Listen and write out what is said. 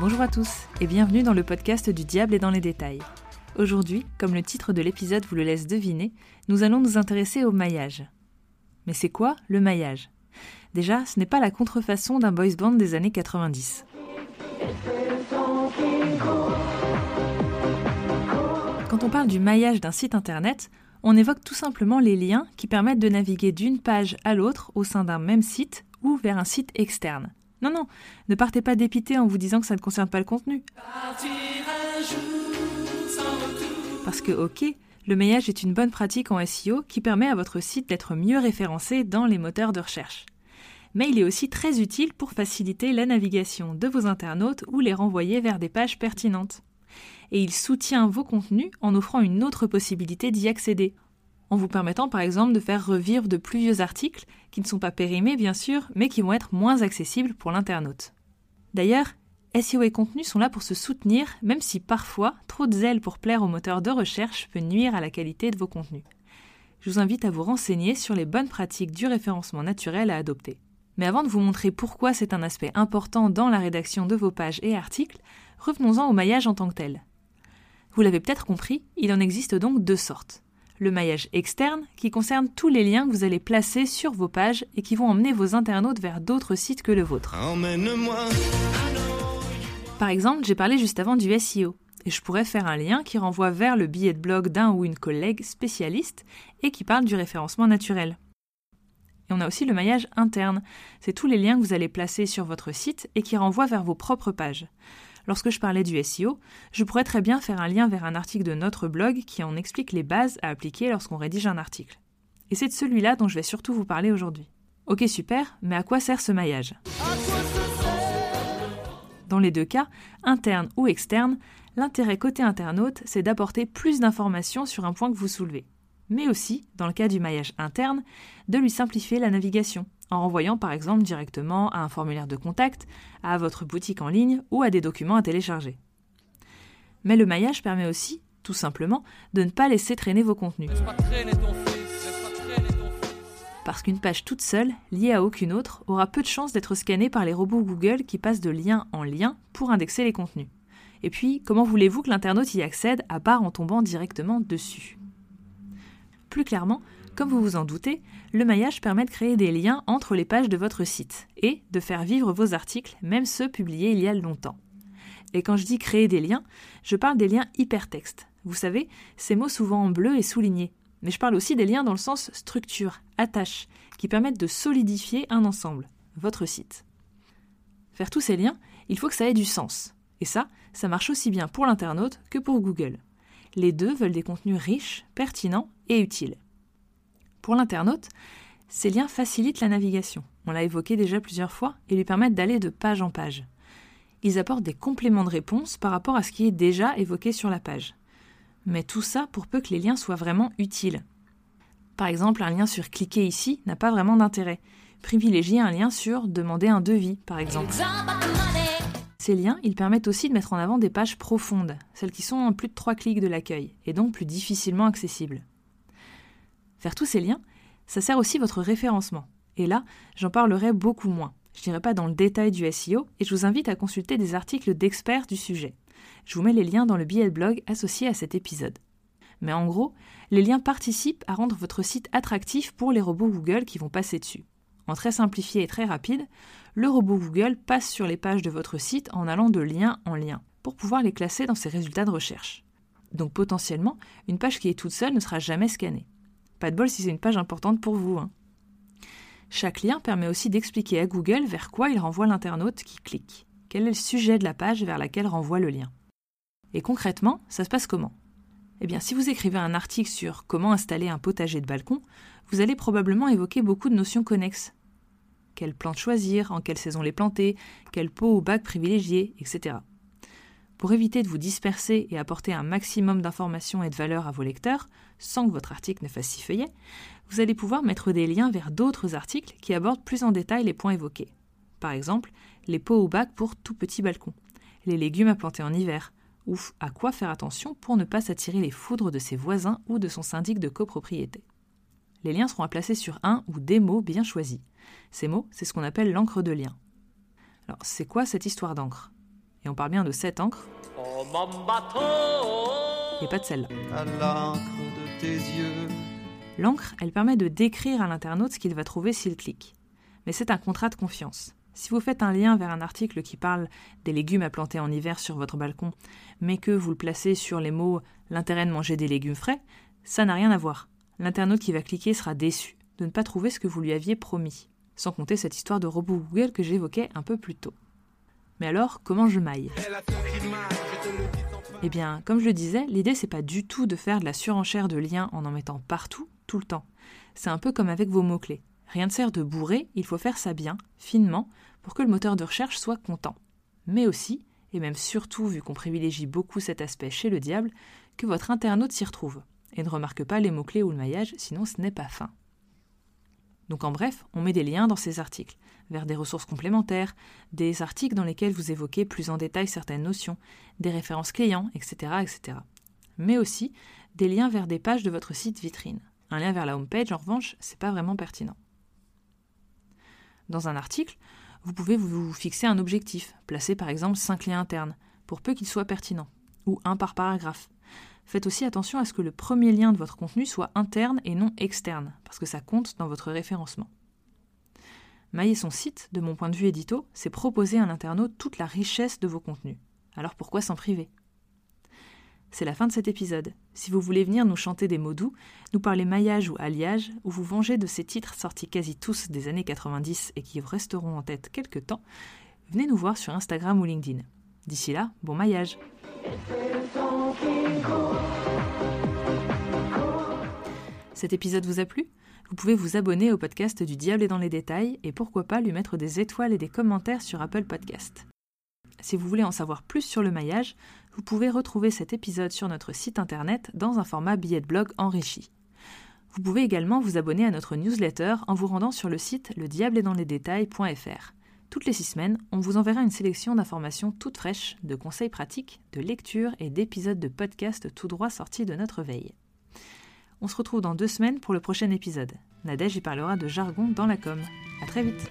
Bonjour à tous et bienvenue dans le podcast du Diable et dans les détails. Aujourd'hui, comme le titre de l'épisode vous le laisse deviner, nous allons nous intéresser au maillage. Mais c'est quoi le maillage? Déjà, ce n'est pas la contrefaçon d'un boys band des années 90. Quand on parle du maillage d'un site internet, on évoque tout simplement les liens qui permettent de naviguer d'une page à l'autre au sein d'un même site ou vers un site externe. Non, non, ne partez pas dépité en vous disant que ça ne concerne pas le contenu. Parce que, ok, le maillage est une bonne pratique en SEO qui permet à votre site d'être mieux référencé dans les moteurs de recherche. Mais il est aussi très utile pour faciliter la navigation de vos internautes ou les renvoyer vers des pages pertinentes. Et il soutient vos contenus en offrant une autre possibilité d'y accéder, en vous permettant par exemple de faire revivre de plus vieux articles qui ne sont pas périmés bien sûr, mais qui vont être moins accessibles pour l'internaute. D'ailleurs, SEO et contenu sont là pour se soutenir, même si parfois trop de zèle pour plaire aux moteurs de recherche peut nuire à la qualité de vos contenus. Je vous invite à vous renseigner sur les bonnes pratiques du référencement naturel à adopter. Mais avant de vous montrer pourquoi c'est un aspect important dans la rédaction de vos pages et articles, revenons-en au maillage en tant que tel. Vous l'avez peut-être compris, il en existe donc deux sortes le maillage externe, qui concerne tous les liens que vous allez placer sur vos pages et qui vont emmener vos internautes vers d'autres sites que le vôtre. Par exemple, j'ai parlé juste avant du SEO, et je pourrais faire un lien qui renvoie vers le billet de blog d'un ou une collègue spécialiste et qui parle du référencement naturel. Et on a aussi le maillage interne, c'est tous les liens que vous allez placer sur votre site et qui renvoient vers vos propres pages. Lorsque je parlais du SEO, je pourrais très bien faire un lien vers un article de notre blog qui en explique les bases à appliquer lorsqu'on rédige un article. Et c'est de celui-là dont je vais surtout vous parler aujourd'hui. Ok super, mais à quoi sert ce maillage? Dans les deux cas, interne ou externe, l'intérêt côté internaute, c'est d'apporter plus d'informations sur un point que vous soulevez. Mais aussi, dans le cas du maillage interne, de lui simplifier la navigation, en renvoyant par exemple directement à un formulaire de contact, à votre boutique en ligne ou à des documents à télécharger. Mais le maillage permet aussi, tout simplement, de ne pas laisser traîner vos contenus. Parce qu'une page toute seule, liée à aucune autre, aura peu de chances d'être scannée par les robots Google qui passent de lien en lien pour indexer les contenus. Et puis, comment voulez-vous que l'internaute y accède à part en tombant directement dessus? Plus clairement, comme vous vous en doutez, le maillage permet de créer des liens entre les pages de votre site et de faire vivre vos articles, même ceux publiés il y a longtemps. Et quand je dis créer des liens, je parle des liens hypertextes. Vous savez, ces mots souvent en bleu et soulignés. Mais je parle aussi des liens dans le sens structure, attache, qui permettent de solidifier un ensemble, votre site. Faire tous ces liens, il faut que ça ait du sens. Et ça, ça marche aussi bien pour l'internaute que pour Google. Les deux veulent des contenus riches, pertinents et utiles. Pour l'internaute, ces liens facilitent la navigation, on l'a évoqué déjà plusieurs fois, et lui permettent d'aller de page en page. Ils apportent des compléments de réponse par rapport à ce qui est déjà évoqué sur la page. Mais tout ça pour peu que les liens soient vraiment utiles. Par exemple, un lien sur cliquer ici n'a pas vraiment d'intérêt. Privilégiez un lien sur demander un devis, par exemple. Ces liens, ils permettent aussi de mettre en avant des pages profondes, celles qui sont en plus de trois clics de l'accueil, et donc plus difficilement accessibles. Faire tous ces liens, ça sert aussi votre référencement. Et là, j'en parlerai beaucoup moins. Je n'irai pas dans le détail du SEO et je vous invite à consulter des articles d'experts du sujet. Je vous mets les liens dans le billet de blog associé à cet épisode. Mais en gros, les liens participent à rendre votre site attractif pour les robots Google qui vont passer dessus. En très simplifié et très rapide, le robot Google passe sur les pages de votre site en allant de lien en lien, pour pouvoir les classer dans ses résultats de recherche. Donc potentiellement, une page qui est toute seule ne sera jamais scannée. Pas de bol si c'est une page importante pour vous. Hein. Chaque lien permet aussi d'expliquer à Google vers quoi il renvoie l'internaute qui clique. Quel est le sujet de la page vers laquelle renvoie le lien? Et concrètement, ça se passe comment? Eh bien, si vous écrivez un article sur comment installer un potager de balcon, vous allez probablement évoquer beaucoup de notions connexes. Quelle plante choisir, en quelle saison les planter, quel pot ou bac privilégier, etc. Pour éviter de vous disperser et apporter un maximum d'informations et de valeur à vos lecteurs, sans que votre article ne fasse six feuillets, vous allez pouvoir mettre des liens vers d'autres articles qui abordent plus en détail les points évoqués. Par exemple, les pots ou bacs pour tout petit balcon, les légumes à planter en hiver, ou à quoi faire attention pour ne pas s'attirer les foudres de ses voisins ou de son syndic de copropriété. Les liens seront à placer sur un ou des mots bien choisis. Ces mots, c'est ce qu'on appelle l'encre de lien. Alors, c'est quoi cette histoire d'encre? Et on parle bien de cette encre. Et pas de celle-là. À l'encre de tes yeux. L'encre, elle permet de décrire à l'internaute ce qu'il va trouver s'il clique. Mais c'est un contrat de confiance. Si vous faites un lien vers un article qui parle des légumes à planter en hiver sur votre balcon, mais que vous le placez sur les mots l'intérêt de manger des légumes frais, ça n'a rien à voir. L'internaute qui va cliquer sera déçu de ne pas trouver ce que vous lui aviez promis. Sans compter cette histoire de robot Google que j'évoquais un peu plus tôt. Mais alors, comment je maille? Eh bien, comme je le disais, l'idée c'est pas du tout de faire de la surenchère de liens en en mettant partout, tout le temps. C'est un peu comme avec vos mots-clés. Rien ne sert de bourrer, il faut faire ça bien, finement, pour que le moteur de recherche soit content. Mais aussi, et même surtout vu qu'on privilégie beaucoup cet aspect chez le diable, que votre internaute s'y retrouve, et ne remarque pas les mots-clés ou le maillage, sinon ce n'est pas fin. Donc en bref, on met des liens dans ces articles, vers des ressources complémentaires, des articles dans lesquels vous évoquez plus en détail certaines notions, des références clients, etc., etc. Mais aussi des liens vers des pages de votre site vitrine. Un lien vers la homepage, en revanche, c'est pas vraiment pertinent. Dans un article, vous pouvez vous fixer un objectif, placer par exemple 5 liens internes, pour peu qu'ils soient pertinents, ou un par paragraphe. Faites aussi attention à ce que le premier lien de votre contenu soit interne et non externe, parce que ça compte dans votre référencement. Mailler son site, de mon point de vue édito, c'est proposer à un internaute toute la richesse de vos contenus. Alors pourquoi s'en priver? C'est la fin de cet épisode. Si vous voulez venir nous chanter des mots doux, nous parler maillage ou alliage, ou vous venger de ces titres sortis quasi tous des années 90 et qui resteront en tête quelque temps, venez nous voir sur Instagram ou LinkedIn. D'ici là, bon maillage Cet épisode vous a plu? Vous pouvez vous abonner au podcast du Diable est dans les détails et pourquoi pas lui mettre des étoiles et des commentaires sur Apple Podcast. Si vous voulez en savoir plus sur le maillage, vous pouvez retrouver cet épisode sur notre site internet dans un format billet de blog enrichi. Vous pouvez également vous abonner à notre newsletter en vous rendant sur le site détails.fr. Toutes les six semaines, on vous enverra une sélection d'informations toutes fraîches, de conseils pratiques, de lectures et d'épisodes de podcasts tout droit sortis de notre veille. On se retrouve dans deux semaines pour le prochain épisode. Nadège y parlera de jargon dans la com. À très vite